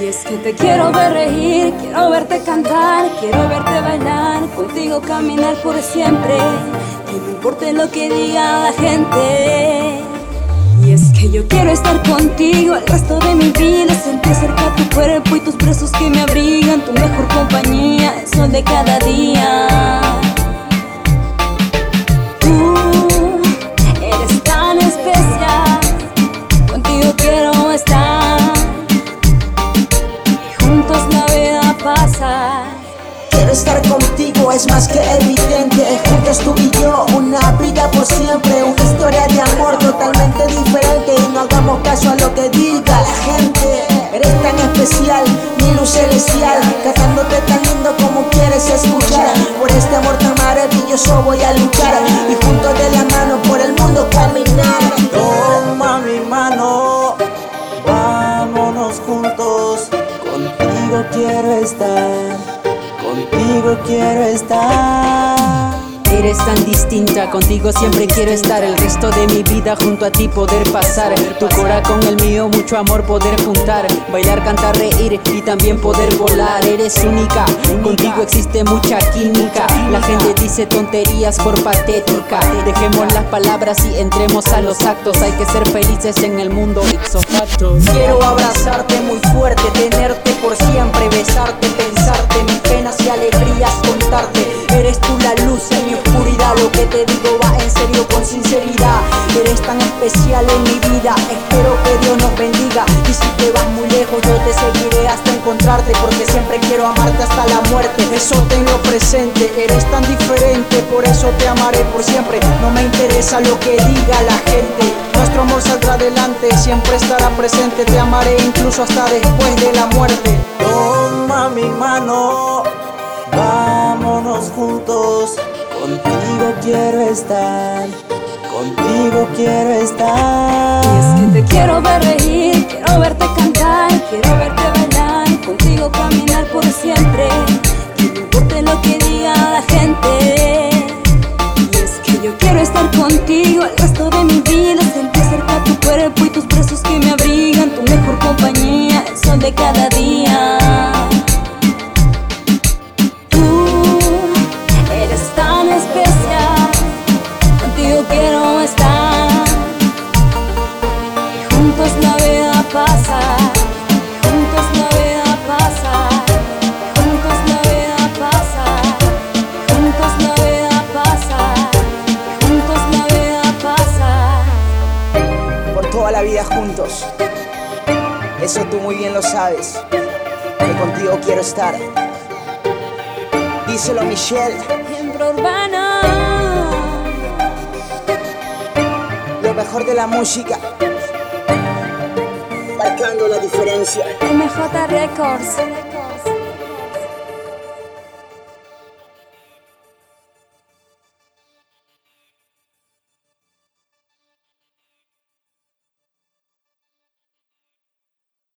Y es que te quiero ver reír, quiero verte cantar, quiero verte bailar, contigo caminar por siempre, que no importe lo que diga la gente. Y es que yo quiero estar contigo el resto de mi vida, sentir cerca tu cuerpo y tus brazos que me abrigan, tu mejor compañía, el sol de cada día. Estar contigo, es más que evidente. Juntos tú y yo, una vida por siempre. Una historia de amor totalmente diferente. Y no hagamos caso a lo que diga la gente. Eres tan especial, mi luz celestial. Cantándote tan lindo como quieres escuchar. Por este amor tan maravilloso voy a luchar. Y juntos de la mano por el mundo caminar. Toma mi mano, vámonos juntos. Contigo quiero estar, contigo quiero estar. Eres tan distinta, contigo siempre quiero estar. El resto de mi vida junto a ti poder pasar. Tu cora con el mío, mucho amor poder juntar. Bailar, cantar, reír y también poder volar. Eres única, contigo existe mucha química. La gente dice tonterías por patética. Dejemos las palabras y entremos a los actos. Hay que ser felices en el mundo, ipso Quiero abrazarte muy fuerte, tenerte por siempre, besarte, pensarte, te digo va en serio con sinceridad. Eres tan especial en mi vida, espero que Dios nos bendiga. Y si te vas muy lejos, yo te seguiré hasta encontrarte, porque siempre quiero amarte hasta la muerte. Eso tenlo presente, eres tan diferente, por eso te amaré por siempre. No me interesa lo que diga la gente. Nuestro amor saldrá adelante, siempre estará presente. Te amaré incluso hasta después de la muerte. Toma mi mano, vámonos juntos. Contigo quiero estar, contigo quiero estar. Y es que te quiero ver reír, quiero verte cantar, quiero verte bailar, contigo caminar por siempre, que no importe lo que diga la gente. Y es que yo quiero estar contigo el resto de mi vida, sentir cerca tu cuerpo y tus brazos que me abrigan, tu mejor compañía, el sol de cada juntos la vida pasa, juntos la vida pasa, juntos la vida pasa, juntos la vida pasa, juntos la vida pasa. por toda la vida juntos. Eso tú muy bien lo sabes, que contigo quiero estar. Díselo Michelle, Siempre urbana, lo mejor de la música, marcando la diferencia. MJ Records.